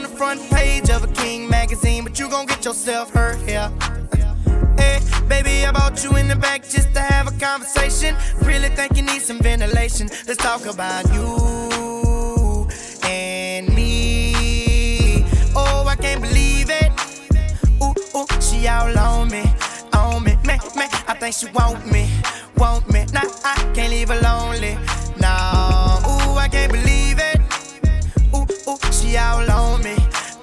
on the front page of a King magazine, but you gon' get yourself hurt here. Eh, hey, baby, I bought you in the back just to have a conversation. Really think you need some ventilation. Let's talk about you and me. Oh, I can't believe it. Ooh, ooh, she all on me, on me, me, me. I think she want me, want me. Nah, I can't leave her lonely. Nah, ooh, I can't believe it. All on me,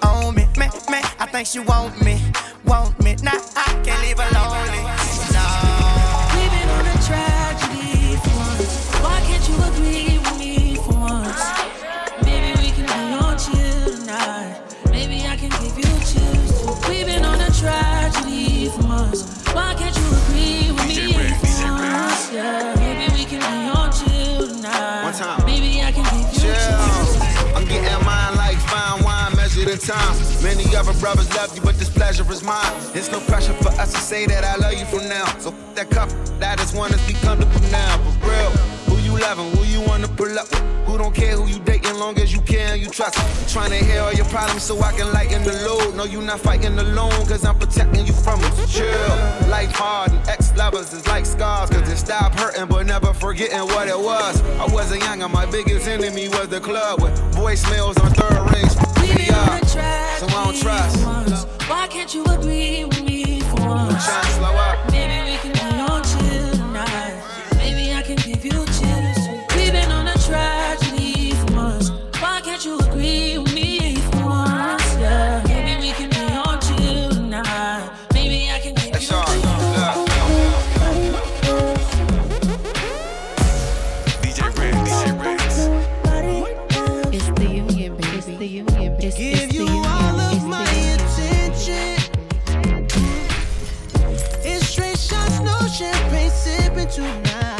on me, me, me. I think she want me, want me. Nah, I can't leave her time. Many other brothers love you, but this pleasure is mine. It's no pressure for us to say that I love you from now. So that cup, that is one that's be comfortable now. For real, who you loving, who you wanna pull up with? Who don't care who you dating, long as you care and you trust. Trying to hear all your problems so I can lighten the load. No, you not fighting alone, cause I'm protecting you from them. So chill. Life hard and ex-lovers is like scars, cause they stop hurting but never forgetting what it was. I wasn't young and my biggest enemy was the club with voicemails on third rings. Been on a Yeah. So I don't trust. once. Why can't you agree with me for once? Trying to slow up. Maybe we can be on chill tonight. The. It's, it's Give you all of my attention. It's straight shots, no champagne sipping tonight.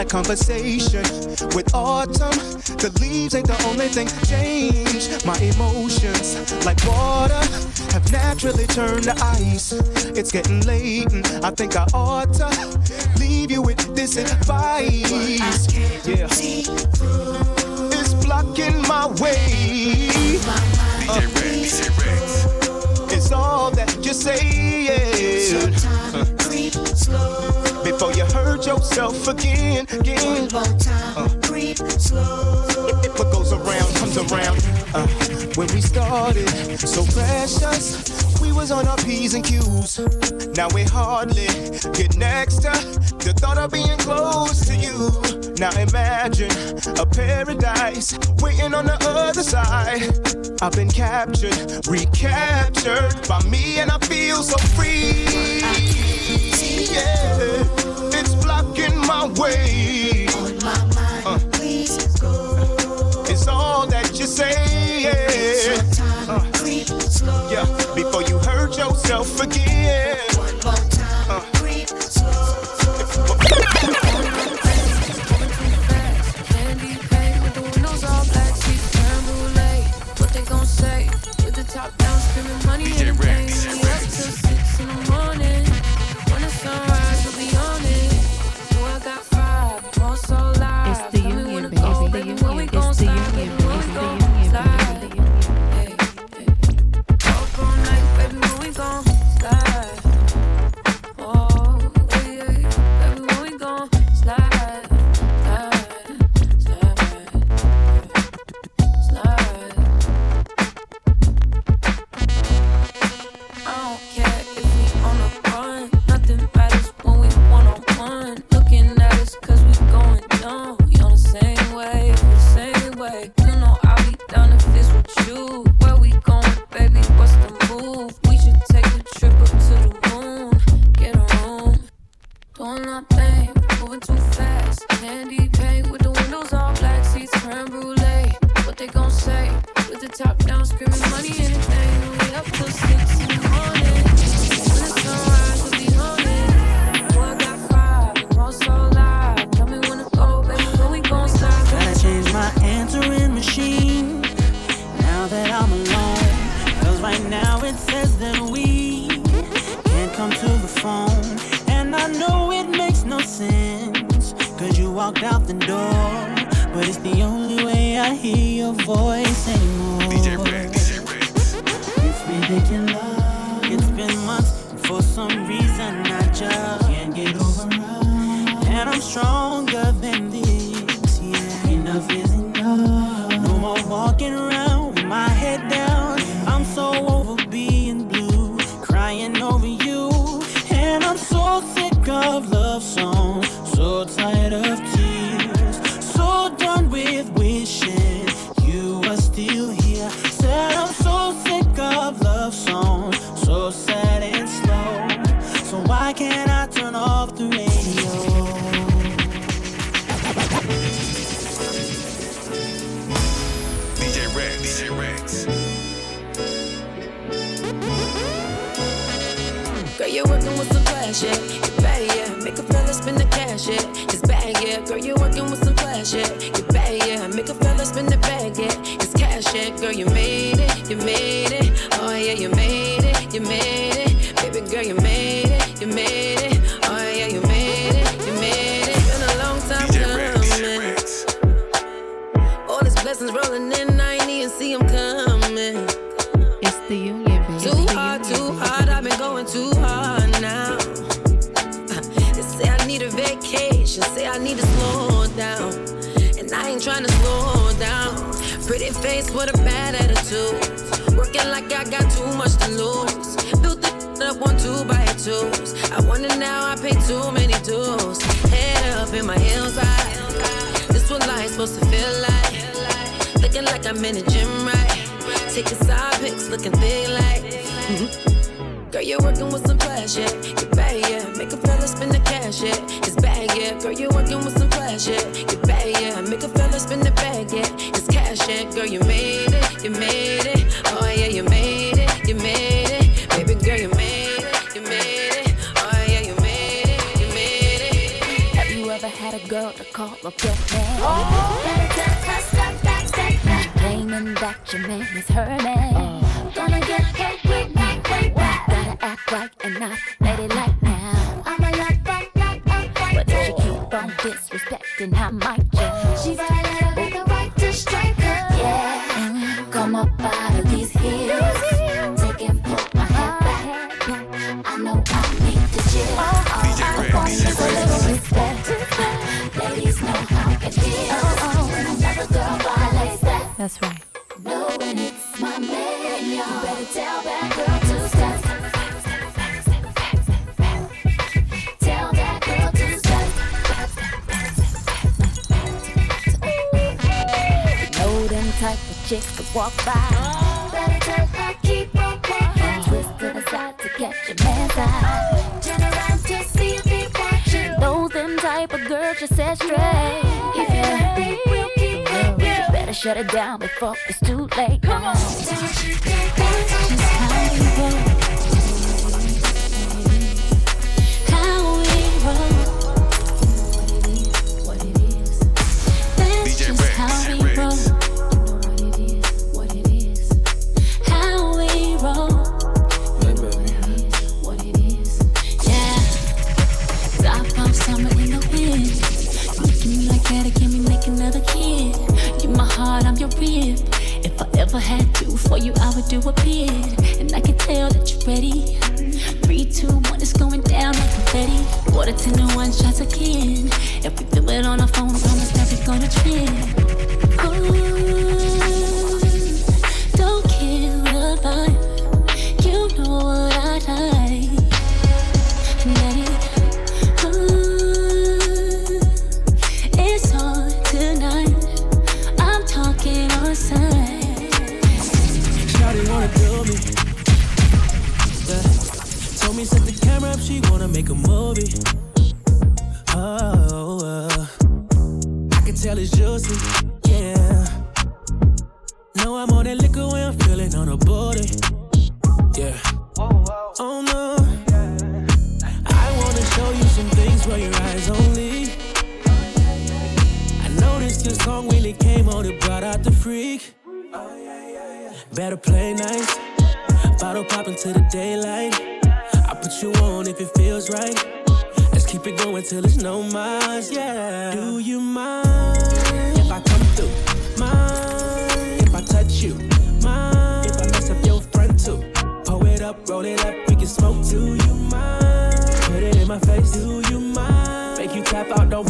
Like conversation with autumn. The leaves ain't the only thing change. My emotions, like water, have naturally turned to ice. It's getting late, and I think I ought to leave you with this advice. Yeah. It's blocking my way. DJ Ritz. DJ Ritz. all that you're saying. Creep slow. Hurt yourself again, again. One more time. Creep slow. What goes around comes around. Uh, when we started, so precious, we was on our P's and Q's. Now we hardly get next to the thought of being close to you. Now imagine a paradise waiting on the other side. I've been captured, recaptured by me, and I feel so free. Yeah, it's my way. On my mind. Please go. It's all that you say. Time. Slow. Yeah, before you hurt yourself again. One more time. Creep walked out the door. But it's the only way I hear your voice need a vacation, say I need to slow down. And I ain't trying to slow down. Pretty face with a bad attitude. Working like I got too much to lose. Built it up on two by twos. I wonder now I pay too many dues. Head up in my heels high. This what life's supposed to feel like. Looking like I'm in a gym, right? Taking side pics, looking thick like. Girl, you're working with some flash, yeah. You bad, yeah. Make a fella spend the cash, yeah. It's bad, yeah. Girl, you're working with some flash, yeah. You bad, yeah. Make a fella spend the bag, yeah. It's cash, yeah. Girl, you made it, you made it. Oh yeah, you made it, you made it. Baby girl, you made it, you made it. Oh yeah, you made it, you made it. Have you ever had a girl to call up your man? Oh, better tell her stop that statement. Claiming that your man is her man. Oh. Gonna get right and not ladylike now. I'm a lot that not a But if she keep on disrespecting, I might down before it's too late. Come on. Just how. your rib. If I ever had to for you, I would do a bid. And I can tell that you're ready. Three, two, one, it's going down like confetti. Water ten to one shots again. If we do it on our phone, I promise that we're gonna trend. Ooh. I out the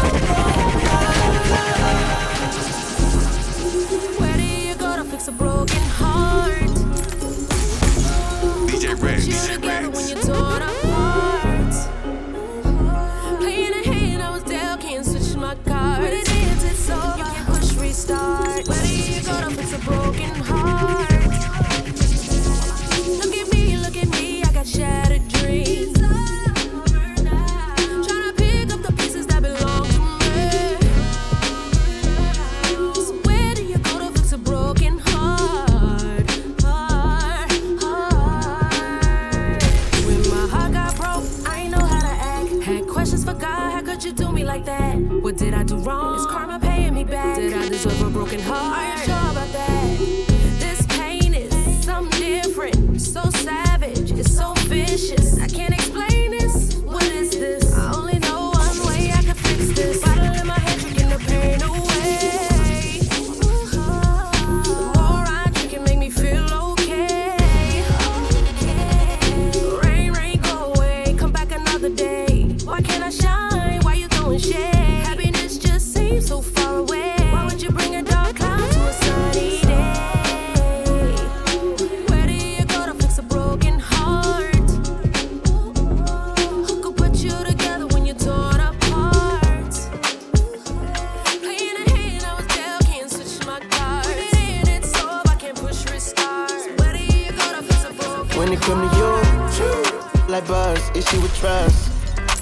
come to you. Like buzz, issue with trust.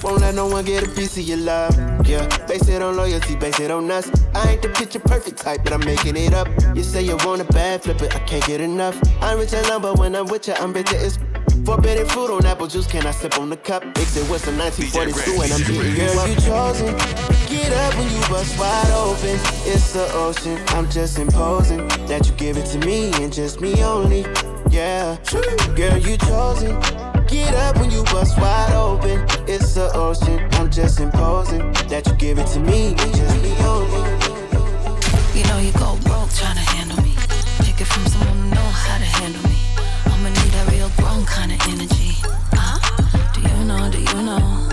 Won't let no one get a piece of your love. Yeah, base it on loyalty, base it on us. I ain't the picture perfect type, but I'm making it up. You say you want a bad flip it, I can't get enough. I'm rich alone, but when I'm with you, I'm bitter as Forbidden fruit on apple juice, can I sip on the cup? Mix it with some 1942 and I'm beating you up. You chosen, get up when you bust wide open. It's the ocean, I'm just imposing that you give it to me and just me only yeah. Girl, you chosen. Get up when you bust wide open. It's the ocean. I'm just imposing that you give it to me. Just be open. You know you go broke trying to handle me. Take it from someone who know how to handle me. I'ma need that real grown kind of energy. Uh, do you know? Do you know?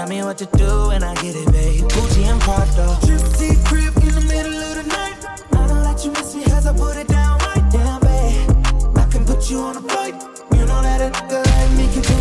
Tell me what to do and I get it, babe. Gucci and Prada. Trip crib in the middle of the night. I don't let you miss me cause I put it down right down, babe. I can put you on a flight. You know that a nigga like me can do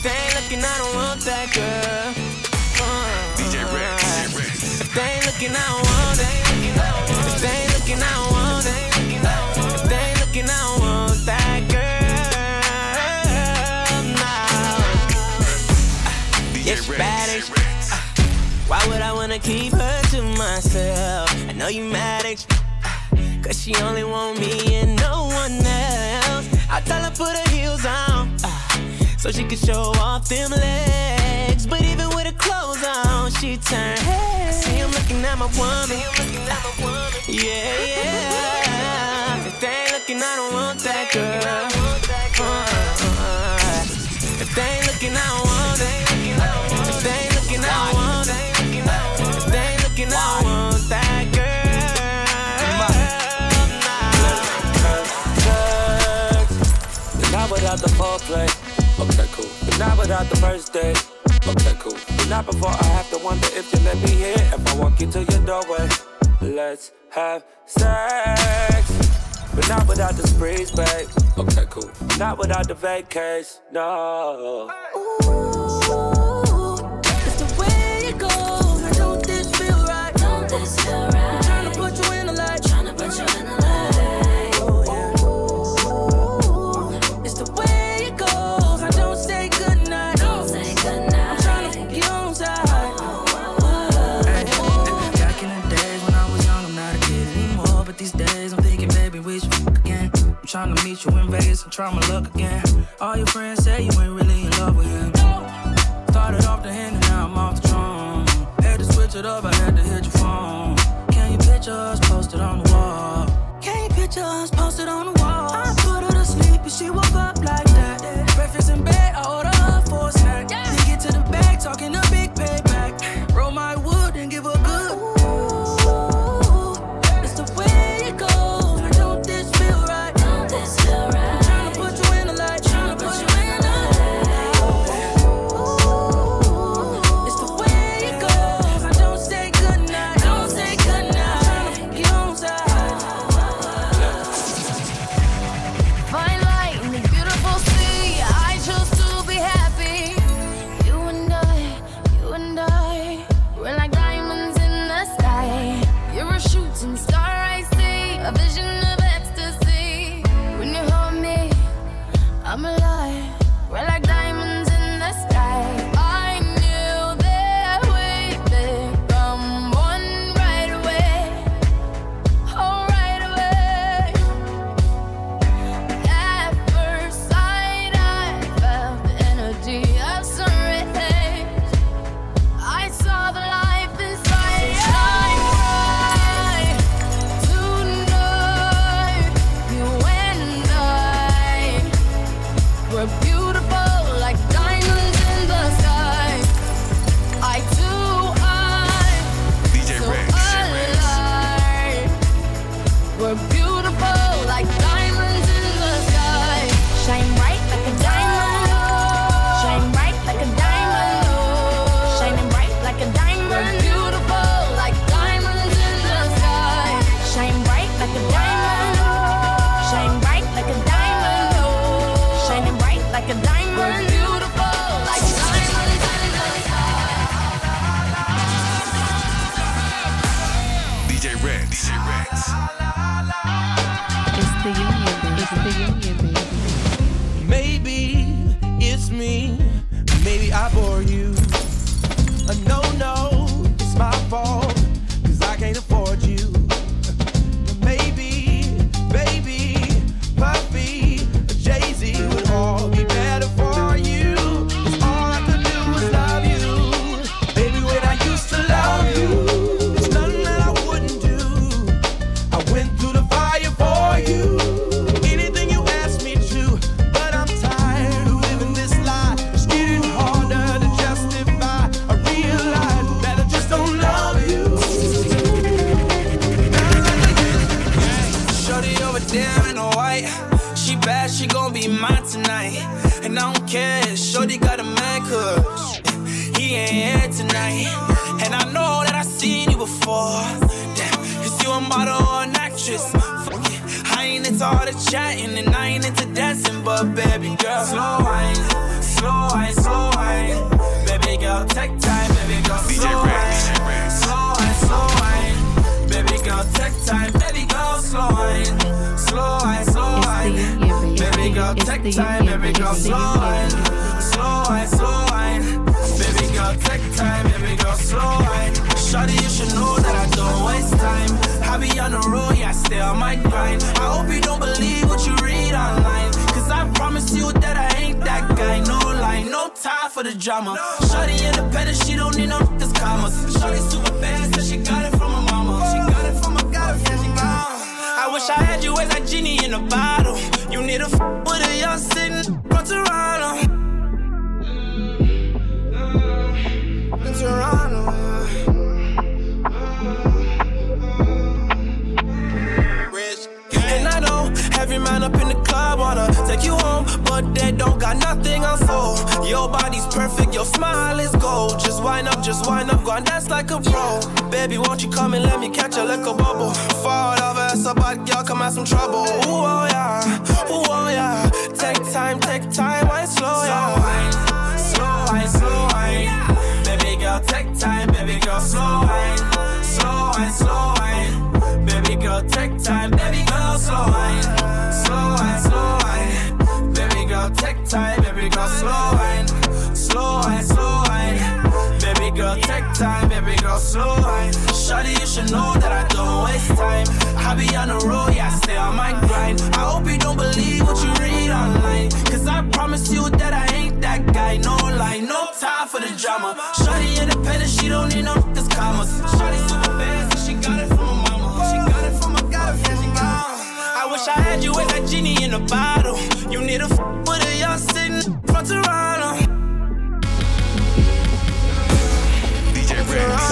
if they ain't looking, I don't want that girl. Uh, DJ Ritz, DJ Ritz. If they ain't looking, I don't want it. If they ain't looking, I don't want it. If they ain't looking, I don't want that girl. Yeah, she bad as why would I wanna keep her to myself? I know you mad at you, cause she only want me and no one else. I tell her put her heels on, uh, so she could show off them legs. But even with her clothes on, she turn head. See him looking at my woman. Yeah, yeah. If they ain't looking, I don't want that girl. Uh, if they ain't looking, I don't want it. If they ain't looking, I want that without the foreplay. Without the first date. Okay, cool. Not before I have to wonder if you let me in. If I walk into your doorway, let's have sex. But not without the sprees, babe. Okay, cool. Not without the vacays, no. Ooh, It's the way it goes. Don't this feel right? Don't this feel right? Trying to meet you in Vegas and try my luck again. All your friends say you ain't really in love with him. Started off the hand and now I'm off the drum. Had to switch it up, I had to hit your phone. Can you picture us There in a white. She bad, she gon' be mine tonight. And I don't care, Shorty got a man, cause he ain't here tonight. And I know that I seen you before. Damn, cause you a model or an actress. Fuck it. I ain't into all the chatting and I ain't into dancing, but baby girl, slow wine, slow wine, slow wine. Baby girl, take time, baby girl, slow wine, slow wine, slow wine. Girl, take time, baby girl, slow wine, slow wine, slow wine. Baby girl, take time, baby girl, slow wine, slow wine, slow wine. Baby girl, take time, baby girl, slow wine. Shawty, you should know that I don't waste time. I be on the road, yeah, I stay on my grind. I hope you don't believe what you read online. Cause I promise you that I ain't that guy. No lie, no time for the drama. Shawty independent, she don't need no niggas commas. Shawty super bad, so she got it in a bottle. You need a f with a young sitting from Toronto. In Toronto, mm-hmm. And I know every man up in the club wanna take you home, but they don't got nothing on soul. Your body's perfect, your smile is gold. Just wind up, just wind up, go and dance like a pro. Baby, won't you come and let me catch a little bubble? Fall over, so bad girl, come out some trouble. Ooh, oh yeah, ooh, oh yeah. Take time, take time, wine slow, yeah. Slow wine, slow wine. Baby girl, take time, baby girl, slow wine. Slow wine, slow wine. Baby girl, take time, baby girl, slow wine. Slow wine, slow wine. Baby girl, take time, baby girl, slow wine. Slow wine, slow girl, take time, baby girl, slow wine. Shawty, you should know that I don't waste time. I be on the road, yeah, I stay on my grind. I hope you don't believe what you read online. Cause I promise you that I ain't that guy. No lie, no time for the drama. Shawty independent, she don't need no niggas commas. Shawty super bad, so she got it from her mama. She got it from her, got it from her mama. I wish I had you as that genie in a bottle. You need a f you're on.